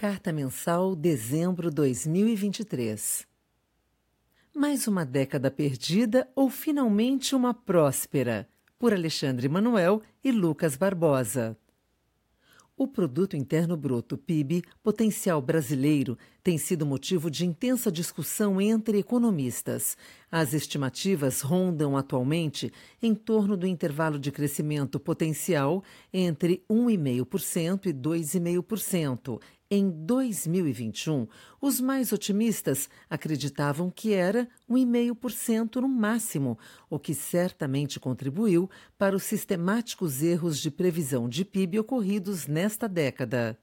Carta Mensal, dezembro 2023. Mais uma década perdida ou finalmente uma próspera? Por Alexandre Manuel e Lucas Barbosa. O Produto Interno Bruto, PIB, potencial brasileiro, tem sido motivo de intensa discussão entre economistas. As estimativas rondam atualmente em torno do intervalo de crescimento potencial entre 1,5% e 2,5%, em 2021, os mais otimistas acreditavam que era 1,5% no máximo, o que certamente contribuiu para os sistemáticos erros de previsão de PIB ocorridos nesta década.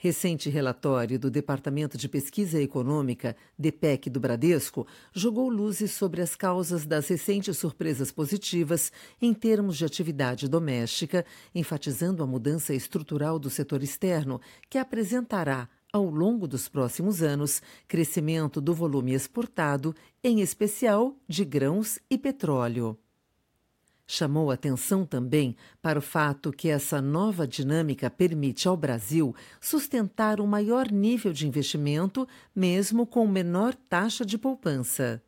Recente relatório do Departamento de Pesquisa Econômica, DPEC do Bradesco, jogou luzes sobre as causas das recentes surpresas positivas em termos de atividade doméstica, enfatizando a mudança estrutural do setor externo, que apresentará, ao longo dos próximos anos, crescimento do volume exportado, em especial de grãos e petróleo. Chamou atenção também para o fato que essa nova dinâmica permite ao Brasil sustentar um maior nível de investimento, mesmo com menor taxa de poupança.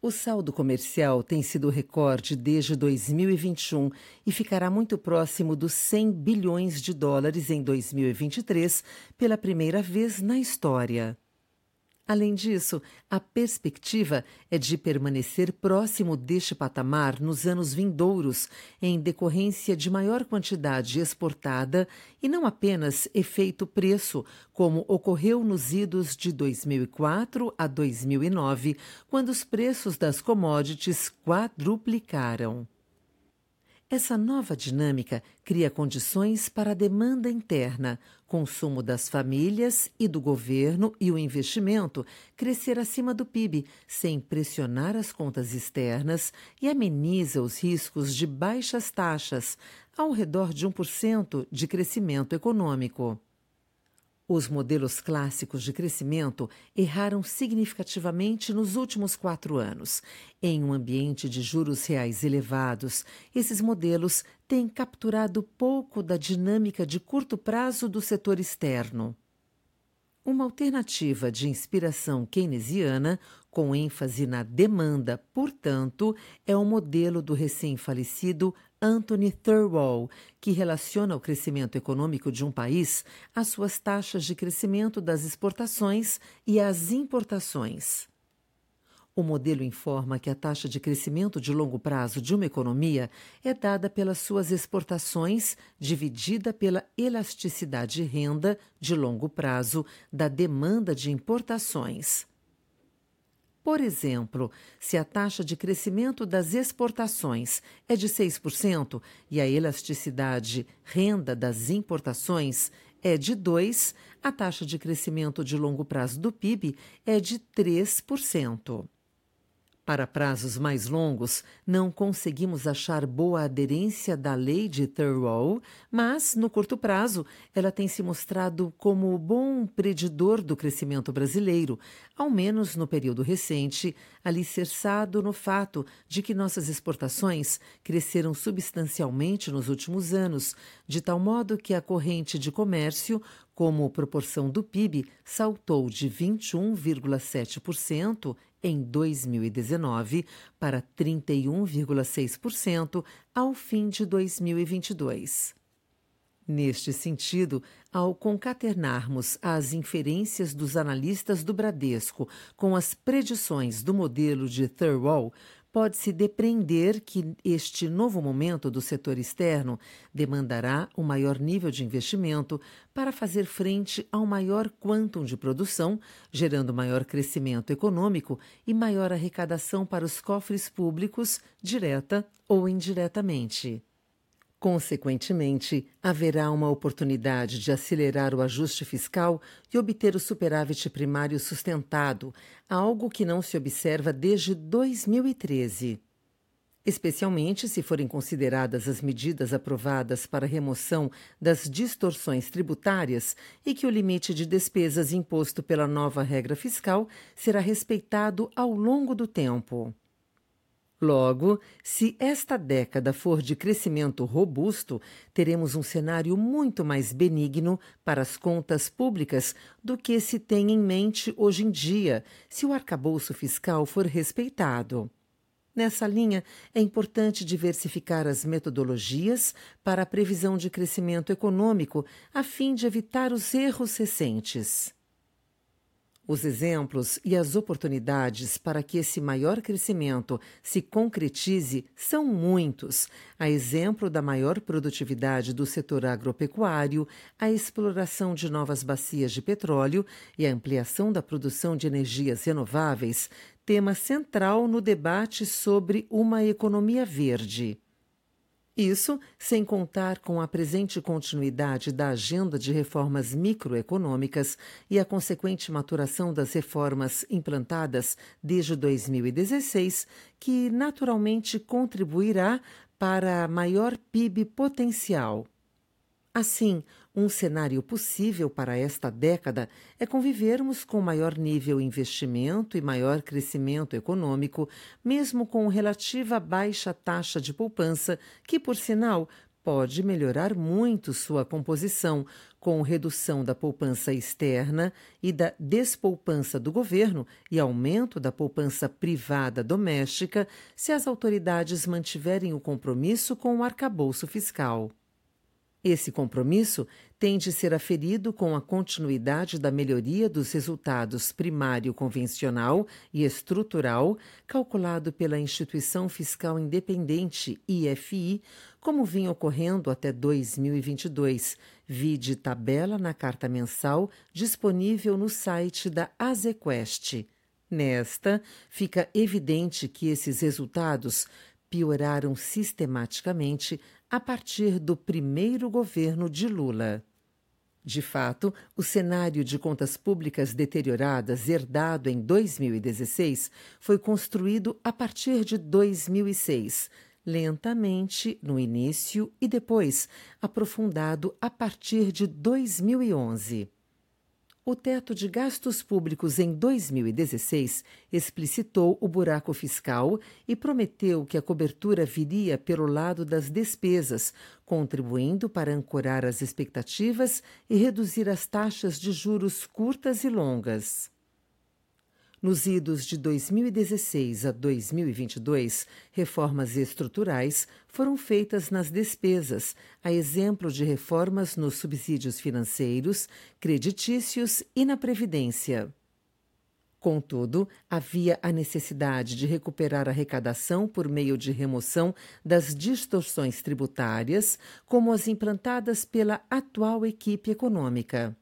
O saldo comercial tem sido recorde desde 2021 e ficará muito próximo dos 100 bilhões de dólares em 2023, pela primeira vez na história. Além disso, a perspectiva é de permanecer próximo deste patamar nos anos vindouros, em decorrência de maior quantidade exportada e não apenas efeito preço, como ocorreu nos idos de 2004 a 2009, quando os preços das commodities quadruplicaram. Essa nova dinâmica cria condições para a demanda interna, consumo das famílias e do governo e o investimento crescer acima do PIB, sem pressionar as contas externas e ameniza os riscos de baixas taxas, ao redor de 1% de crescimento econômico. Os modelos clássicos de crescimento erraram significativamente nos últimos quatro anos. Em um ambiente de juros reais elevados, esses modelos têm capturado pouco da dinâmica de curto prazo do setor externo. Uma alternativa de inspiração keynesiana, com ênfase na demanda, portanto, é o modelo do recém-falecido Anthony Thurwall, que relaciona o crescimento econômico de um país às suas taxas de crescimento das exportações e às importações. O modelo informa que a taxa de crescimento de longo prazo de uma economia é dada pelas suas exportações, dividida pela elasticidade renda de longo prazo da demanda de importações. Por exemplo, se a taxa de crescimento das exportações é de 6% e a elasticidade renda das importações é de 2%, a taxa de crescimento de longo prazo do PIB é de 3%. Para prazos mais longos, não conseguimos achar boa aderência da lei de Thurwall, mas, no curto prazo, ela tem se mostrado como bom predidor do crescimento brasileiro, ao menos no período recente, alicerçado no fato de que nossas exportações cresceram substancialmente nos últimos anos, de tal modo que a corrente de comércio, como proporção do PIB, saltou de 21,7% em 2019 para 31,6% ao fim de 2022. Neste sentido, ao concaternarmos as inferências dos analistas do Bradesco com as predições do modelo de Thurwall, pode-se depreender que este novo momento do setor externo demandará um maior nível de investimento para fazer frente ao maior quantum de produção, gerando maior crescimento econômico e maior arrecadação para os cofres públicos, direta ou indiretamente. Consequentemente, haverá uma oportunidade de acelerar o ajuste fiscal e obter o superávit primário sustentado, algo que não se observa desde 2013. Especialmente se forem consideradas as medidas aprovadas para remoção das distorções tributárias e que o limite de despesas imposto pela nova regra fiscal será respeitado ao longo do tempo. Logo, se esta década for de crescimento robusto, teremos um cenário muito mais benigno para as contas públicas do que se tem em mente hoje em dia, se o arcabouço fiscal for respeitado. Nessa linha, é importante diversificar as metodologias para a previsão de crescimento econômico, a fim de evitar os erros recentes. Os exemplos e as oportunidades para que esse maior crescimento se concretize são muitos, a exemplo da maior produtividade do setor agropecuário, a exploração de novas bacias de petróleo e a ampliação da produção de energias renováveis, tema central no debate sobre uma economia verde. Isso sem contar com a presente continuidade da agenda de reformas microeconômicas e a consequente maturação das reformas implantadas desde 2016, que naturalmente contribuirá para maior PIB potencial. Assim, um cenário possível para esta década é convivermos com maior nível de investimento e maior crescimento econômico, mesmo com relativa baixa taxa de poupança, que, por sinal, pode melhorar muito sua composição, com redução da poupança externa e da despoupança do governo e aumento da poupança privada doméstica, se as autoridades mantiverem o compromisso com o arcabouço fiscal. Esse compromisso tem de ser aferido com a continuidade da melhoria dos resultados primário convencional e estrutural, calculado pela Instituição Fiscal Independente, IFI, como vinha ocorrendo até 2022, vide tabela na carta mensal disponível no site da Azequest. Nesta, fica evidente que esses resultados pioraram sistematicamente a partir do primeiro governo de Lula. De fato, o cenário de contas públicas deterioradas herdado em 2016 foi construído a partir de 2006, lentamente no início e depois aprofundado a partir de 2011. O teto de gastos públicos em 2016 explicitou o buraco fiscal e prometeu que a cobertura viria pelo lado das despesas, contribuindo para ancorar as expectativas e reduzir as taxas de juros curtas e longas. Nos idos de 2016 a 2022, reformas estruturais foram feitas nas despesas, a exemplo de reformas nos subsídios financeiros, creditícios e na Previdência. Contudo, havia a necessidade de recuperar a arrecadação por meio de remoção das distorções tributárias, como as implantadas pela atual equipe econômica.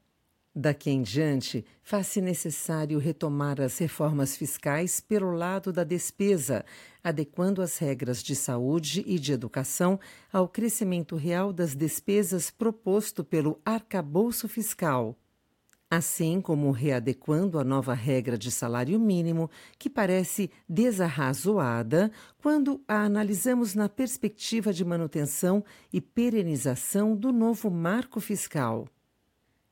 Daqui em diante, faz-se necessário retomar as reformas fiscais pelo lado da despesa, adequando as regras de saúde e de educação ao crescimento real das despesas proposto pelo arcabouço fiscal. Assim como readequando a nova regra de salário mínimo, que parece desarrazoada quando a analisamos na perspectiva de manutenção e perenização do novo marco fiscal.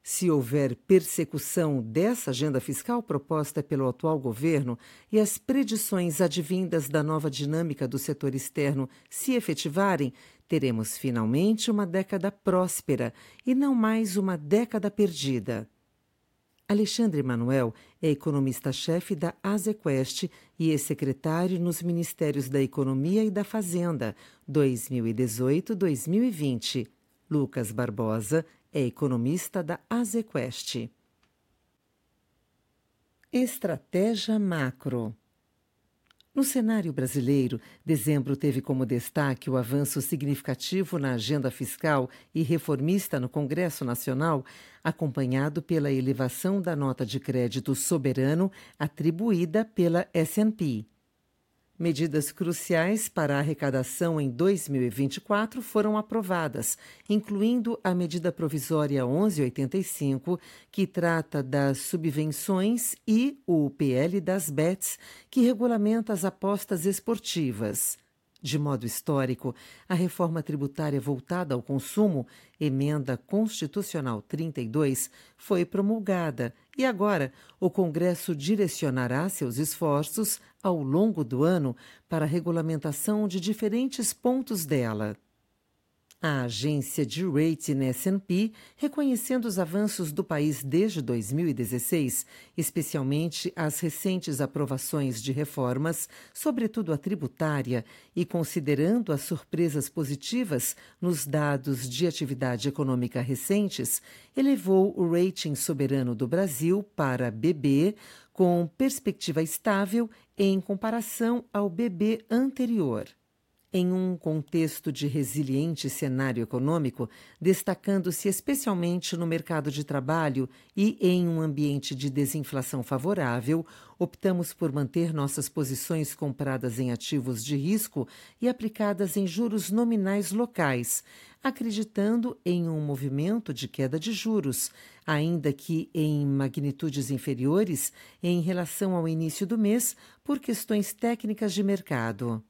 Se houver persecução dessa agenda fiscal proposta pelo atual governo e as predições advindas da nova dinâmica do setor externo se efetivarem, teremos finalmente uma década próspera e não mais uma década perdida. Alexandre Manuel é economista-chefe da Azequest e ex-secretário nos Ministérios da Economia e da Fazenda 2018-2020. Lucas Barbosa é economista da Azequest. Estratégia macro. No cenário brasileiro, dezembro teve como destaque o avanço significativo na agenda fiscal e reformista no Congresso Nacional, acompanhado pela elevação da nota de crédito soberano atribuída pela S&P. Medidas cruciais para a arrecadação em 2024 foram aprovadas, incluindo a medida provisória 1185, que trata das subvenções, e o PL das BETs, que regulamenta as apostas esportivas. De modo histórico, a reforma tributária voltada ao consumo, Emenda Constitucional 32, foi promulgada e agora o Congresso direcionará seus esforços ao longo do ano para regulamentação de diferentes pontos dela. A agência de rating S&P, reconhecendo os avanços do país desde 2016, especialmente as recentes aprovações de reformas, sobretudo a tributária, e considerando as surpresas positivas nos dados de atividade econômica recentes, elevou o rating soberano do Brasil para BB, com perspectiva estável em comparação ao BB anterior em um contexto de resiliente cenário econômico, destacando-se especialmente no mercado de trabalho e em um ambiente de desinflação favorável, optamos por manter nossas posições compradas em ativos de risco e aplicadas em juros nominais locais, acreditando em um movimento de queda de juros, ainda que em magnitudes inferiores em relação ao início do mês, por questões técnicas de mercado.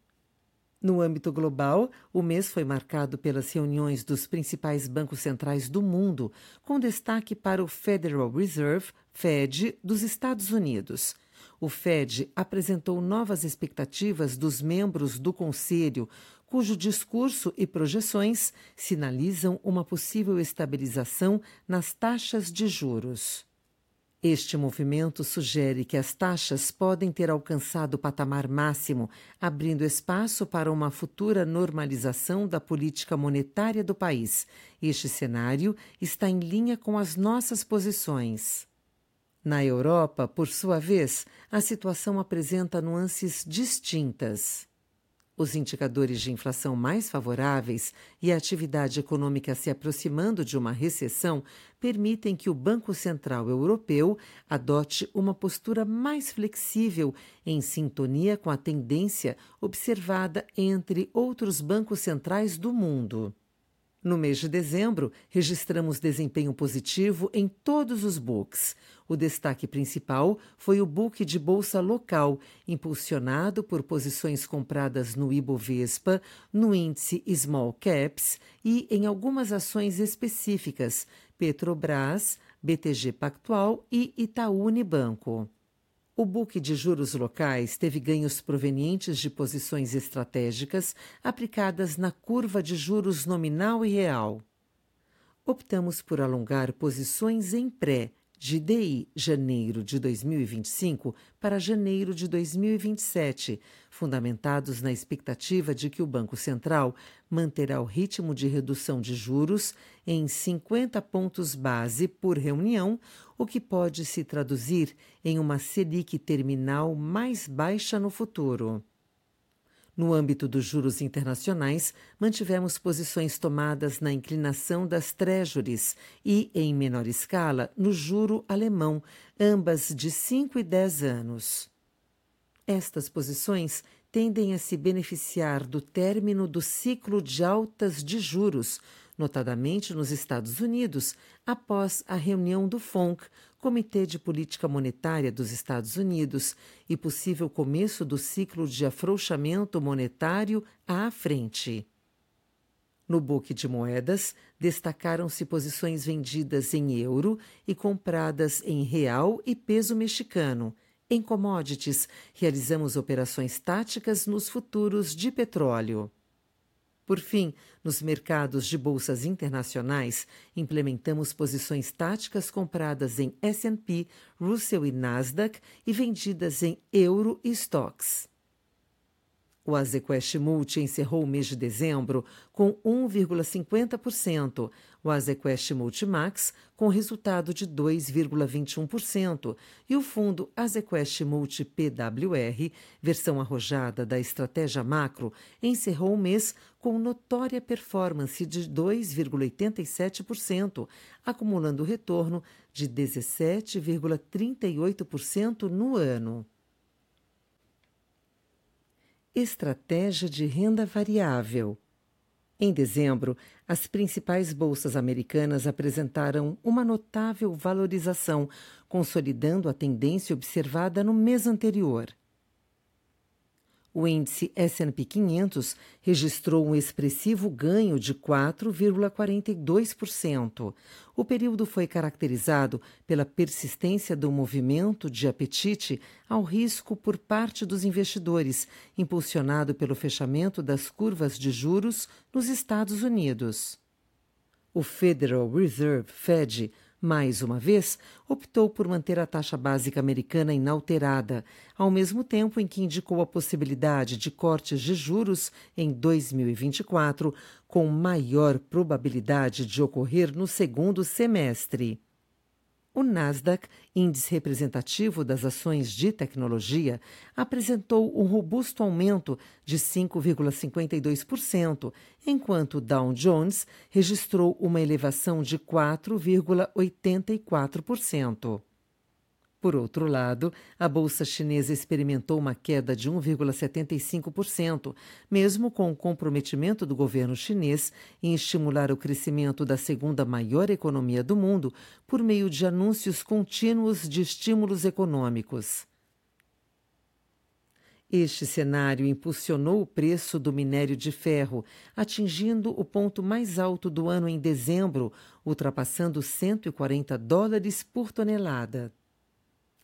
No âmbito global, o mês foi marcado pelas reuniões dos principais bancos centrais do mundo, com destaque para o Federal Reserve, Fed, dos Estados Unidos. O Fed apresentou novas expectativas dos membros do Conselho, cujo discurso e projeções sinalizam uma possível estabilização nas taxas de juros. Este movimento sugere que as taxas podem ter alcançado o patamar máximo, abrindo espaço para uma futura normalização da política monetária do país. Este cenário está em linha com as nossas posições. Na Europa, por sua vez, a situação apresenta nuances distintas. Os indicadores de inflação mais favoráveis e a atividade econômica se aproximando de uma recessão permitem que o Banco Central Europeu adote uma postura mais flexível, em sintonia com a tendência observada entre outros bancos centrais do mundo. No mês de dezembro, registramos desempenho positivo em todos os books. O destaque principal foi o book de bolsa local, impulsionado por posições compradas no Ibovespa, no índice Small Caps e em algumas ações específicas, Petrobras, BTG Pactual e Itaú Unibanco. O book de juros locais teve ganhos provenientes de posições estratégicas aplicadas na curva de juros nominal e real. Optamos por alongar posições em pré de DI janeiro de 2025 para janeiro de 2027, fundamentados na expectativa de que o Banco Central manterá o ritmo de redução de juros em 50 pontos base por reunião, o que pode se traduzir em uma Selic terminal mais baixa no futuro. No âmbito dos juros internacionais, mantivemos posições tomadas na inclinação das treasuries e, em menor escala, no juro alemão, ambas de 5 e 10 anos. Estas posições tendem a se beneficiar do término do ciclo de altas de juros, notadamente nos Estados Unidos, após a reunião do FONC, Comitê de Política Monetária dos Estados Unidos, e possível começo do ciclo de afrouxamento monetário à frente. No book de moedas, destacaram-se posições vendidas em euro e compradas em real e peso mexicano. Em commodities, realizamos operações táticas nos futuros de petróleo. Por fim, nos mercados de bolsas internacionais, implementamos posições táticas compradas em S&P, Russell e Nasdaq e vendidas em euro e stocks. O Azequest Multi encerrou o mês de dezembro com 1,50%, o Azequest Multimax com resultado de 2,21% e o fundo Azequest Multi PWR, versão arrojada da estratégia macro, encerrou o mês com notória performance de 2,87%, acumulando retorno de 17,38% no ano. Estratégia de renda variável. Em dezembro, as principais bolsas americanas apresentaram uma notável valorização, consolidando a tendência observada no mês anterior. O índice S&P 500 registrou um expressivo ganho de 4,42%. O período foi caracterizado pela persistência do movimento de apetite ao risco por parte dos investidores, impulsionado pelo fechamento das curvas de juros nos Estados Unidos. O Federal Reserve Fed mais uma vez, optou por manter a taxa básica americana inalterada, ao mesmo tempo em que indicou a possibilidade de cortes de juros em 2024, com maior probabilidade de ocorrer no segundo semestre. O Nasdaq, índice representativo das ações de tecnologia, apresentou um robusto aumento de 5,52%, enquanto o Dow Jones registrou uma elevação de 4,84%. Por outro lado, a bolsa chinesa experimentou uma queda de 1,75%, mesmo com o comprometimento do governo chinês em estimular o crescimento da segunda maior economia do mundo por meio de anúncios contínuos de estímulos econômicos. Este cenário impulsionou o preço do minério de ferro, atingindo o ponto mais alto do ano em dezembro, ultrapassando 140 dólares por tonelada.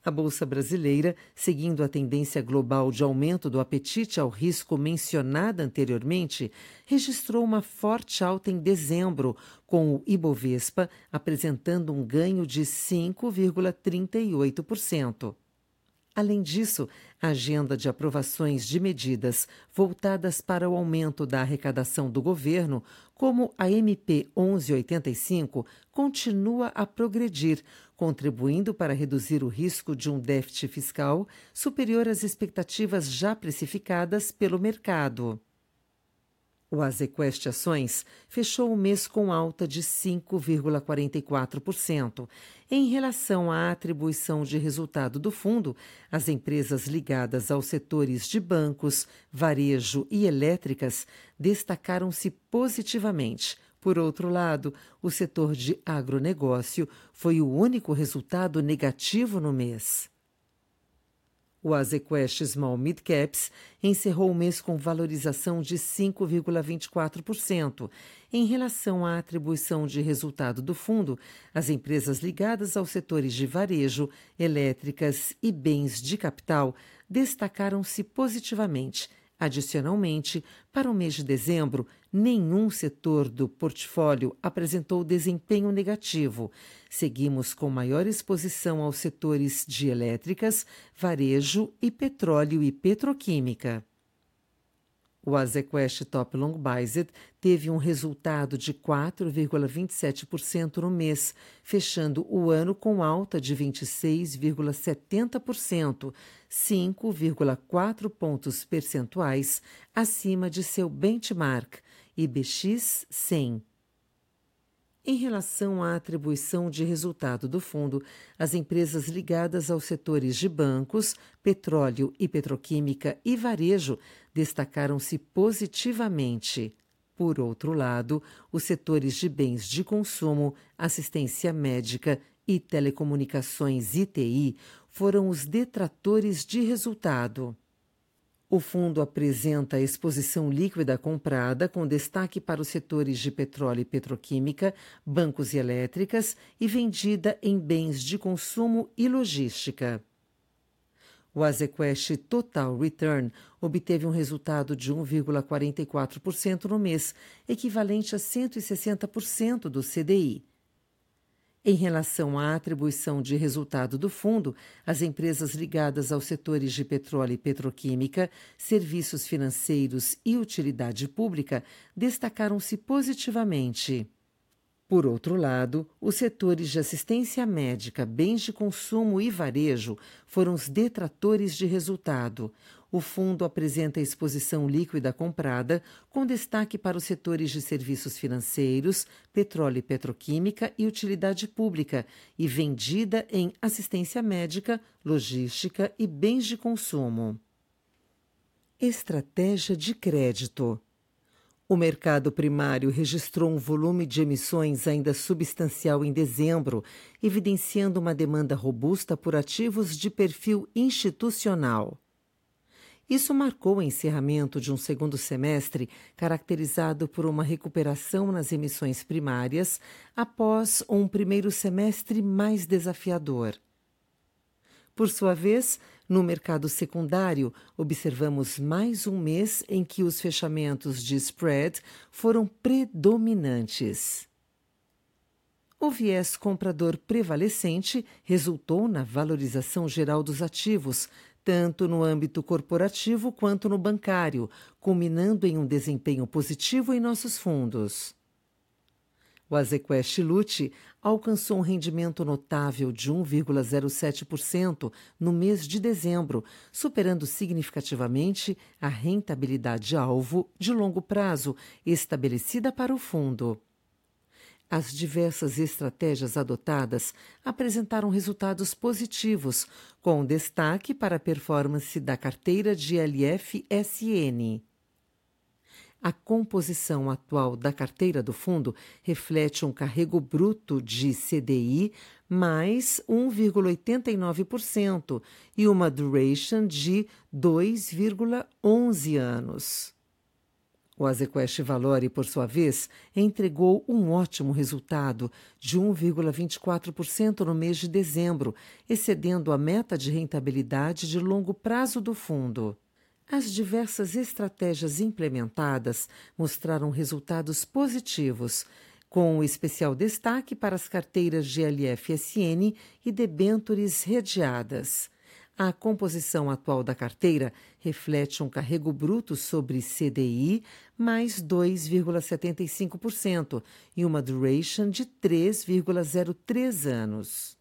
A Bolsa Brasileira, seguindo a tendência global de aumento do apetite ao risco mencionada anteriormente, registrou uma forte alta em dezembro, com o Ibovespa apresentando um ganho de 5,38%. Além disso, a agenda de aprovações de medidas voltadas para o aumento da arrecadação do governo, como a MP 1185, continua a progredir, contribuindo para reduzir o risco de um déficit fiscal superior às expectativas já precificadas pelo mercado. O Azequest Ações fechou o mês com alta de 5,44%. Em relação à atribuição de resultado do fundo, as empresas ligadas aos setores de bancos, varejo e elétricas destacaram-se positivamente. Por outro lado, o setor de agronegócio foi o único resultado negativo no mês. O Azequest Small Mid Caps encerrou o mês com valorização de 5,24%. Em relação à atribuição de resultado do fundo, as empresas ligadas aos setores de varejo, elétricas e bens de capital destacaram-se positivamente Adicionalmente, para o mês de dezembro, nenhum setor do portfólio apresentou desempenho negativo. Seguimos com maior exposição aos setores de elétricas, varejo e petróleo e petroquímica. O Azequest Top Long Biased teve um resultado de 4,27% no mês, fechando o ano com alta de 26,70%, 5,4 pontos percentuais acima de seu benchmark IBX 100. Em relação à atribuição de resultado do fundo, as empresas ligadas aos setores de bancos, petróleo e petroquímica e varejo destacaram-se positivamente. Por outro lado, os setores de bens de consumo, assistência médica e telecomunicações ITI foram os detratores de resultado. O fundo apresenta a exposição líquida comprada, com destaque para os setores de petróleo e petroquímica, bancos e elétricas, e vendida em bens de consumo e logística. O Azequest Total Return obteve um resultado de 1,44% no mês, equivalente a 160% do CDI. Em relação à atribuição de resultado do fundo, as empresas ligadas aos setores de petróleo e petroquímica, serviços financeiros e utilidade pública destacaram-se positivamente. Por outro lado, os setores de assistência médica, bens de consumo e varejo foram os detratores de resultado. O fundo apresenta exposição líquida comprada, com destaque para os setores de serviços financeiros, petróleo e petroquímica e utilidade pública, e vendida em assistência médica, logística e bens de consumo. Estratégia de crédito. O mercado primário registrou um volume de emissões ainda substancial em dezembro, evidenciando uma demanda robusta por ativos de perfil institucional. Isso marcou o encerramento de um segundo semestre caracterizado por uma recuperação nas emissões primárias após um primeiro semestre mais desafiador. Por sua vez, no mercado secundário, observamos mais um mês em que os fechamentos de spread foram predominantes. O viés comprador prevalecente resultou na valorização geral dos ativos, tanto no âmbito corporativo quanto no bancário, culminando em um desempenho positivo em nossos fundos. O Azequest Lute alcançou um rendimento notável de 1,07% no mês de dezembro, superando significativamente a rentabilidade alvo de longo prazo estabelecida para o fundo. As diversas estratégias adotadas apresentaram resultados positivos, com destaque para a performance da carteira de LF-SN. A composição atual da carteira do fundo reflete um carrego bruto de CDI mais 1,89% e uma duration de 2,11 anos. O Azequest Valore, por sua vez, entregou um ótimo resultado de 1,24% no mês de dezembro, excedendo a meta de rentabilidade de longo prazo do fundo. As diversas estratégias implementadas mostraram resultados positivos, com especial destaque para as carteiras GLF-SN e debêntures redeadas. A composição atual da carteira reflete um carrego bruto sobre CDI mais 2,75% e uma duration de 3,03 anos.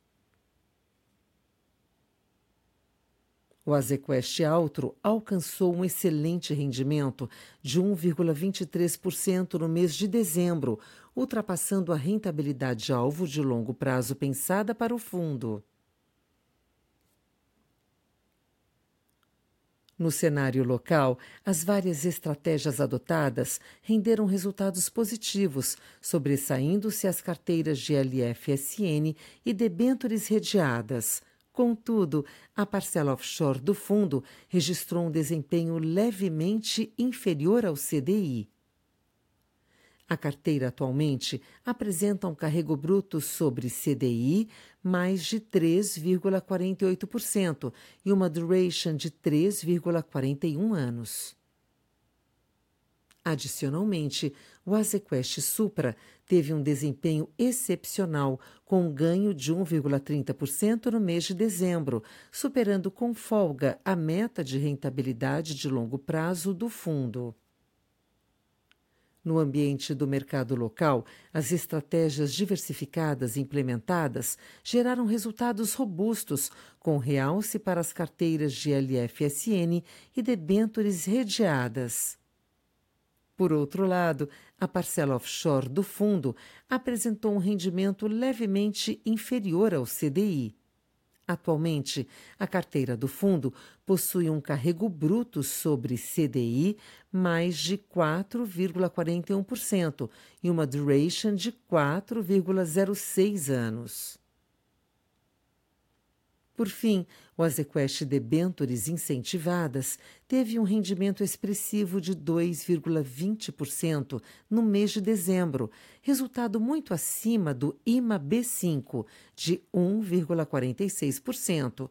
O Azequest Altro alcançou um excelente rendimento de 1,23% no mês de dezembro, ultrapassando a rentabilidade alvo de longo prazo pensada para o fundo. No cenário local, as várias estratégias adotadas renderam resultados positivos, sobressaindo-se as carteiras de LF-SN e debêntures redeadas. Contudo, a parcela offshore do fundo registrou um desempenho levemente inferior ao CDI. A carteira atualmente apresenta um carrego bruto sobre CDI mais de 3,48% e uma duration de 3,41 anos. Adicionalmente, o Azequest Supra teve um desempenho excepcional, com um ganho de 1,30% no mês de dezembro, superando com folga a meta de rentabilidade de longo prazo do fundo. No ambiente do mercado local, as estratégias diversificadas implementadas geraram resultados robustos, com realce para as carteiras de LFSN e debêntures redeadas. Por outro lado, a parcela offshore do fundo apresentou um rendimento levemente inferior ao CDI. Atualmente, a carteira do fundo possui um carrego bruto sobre CDI mais de 4,41% e uma duration de 4,06 anos. Por fim, o Azequest Debentures incentivadas teve um rendimento expressivo de 2,20% no mês de dezembro, resultado muito acima do IMA B5, de 1,46%.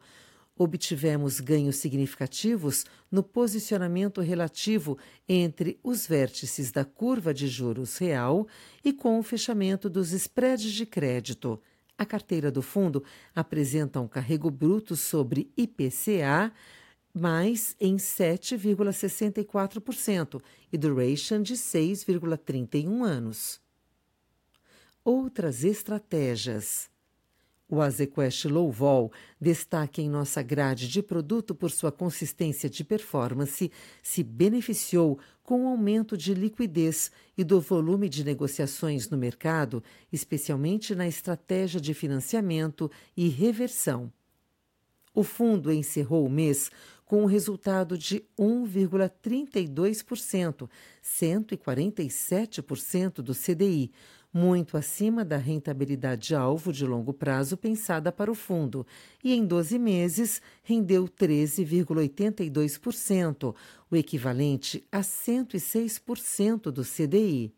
Obtivemos ganhos significativos no posicionamento relativo entre os vértices da curva de juros real e com o fechamento dos spreads de crédito. A carteira do fundo apresenta um carrego bruto sobre IPCA mais em 7,64% e duration de 6,31 anos. Outras estratégias. O Azequest Low Vol, destaque em nossa grade de produto por sua consistência de performance, se beneficiou com o aumento de liquidez e do volume de negociações no mercado, especialmente na estratégia de financiamento e reversão. O fundo encerrou o mês com um resultado de 1,32%, 147% do CDI, muito acima da rentabilidade-alvo de longo prazo pensada para o fundo, e em 12 meses rendeu 13,82%, o equivalente a 106% do CDI.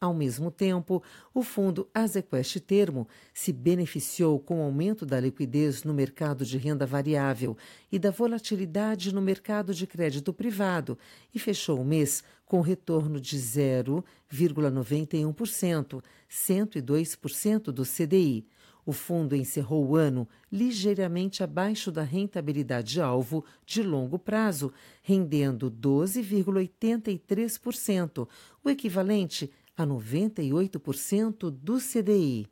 Ao mesmo tempo, o fundo Azequest Termo se beneficiou com o aumento da liquidez no mercado de renda variável e da volatilidade no mercado de crédito privado e fechou o mês com retorno de 0,91%, 102% do CDI. O fundo encerrou o ano ligeiramente abaixo da rentabilidade-alvo de longo prazo, rendendo 12,83%, o equivalente a 98% do CDI.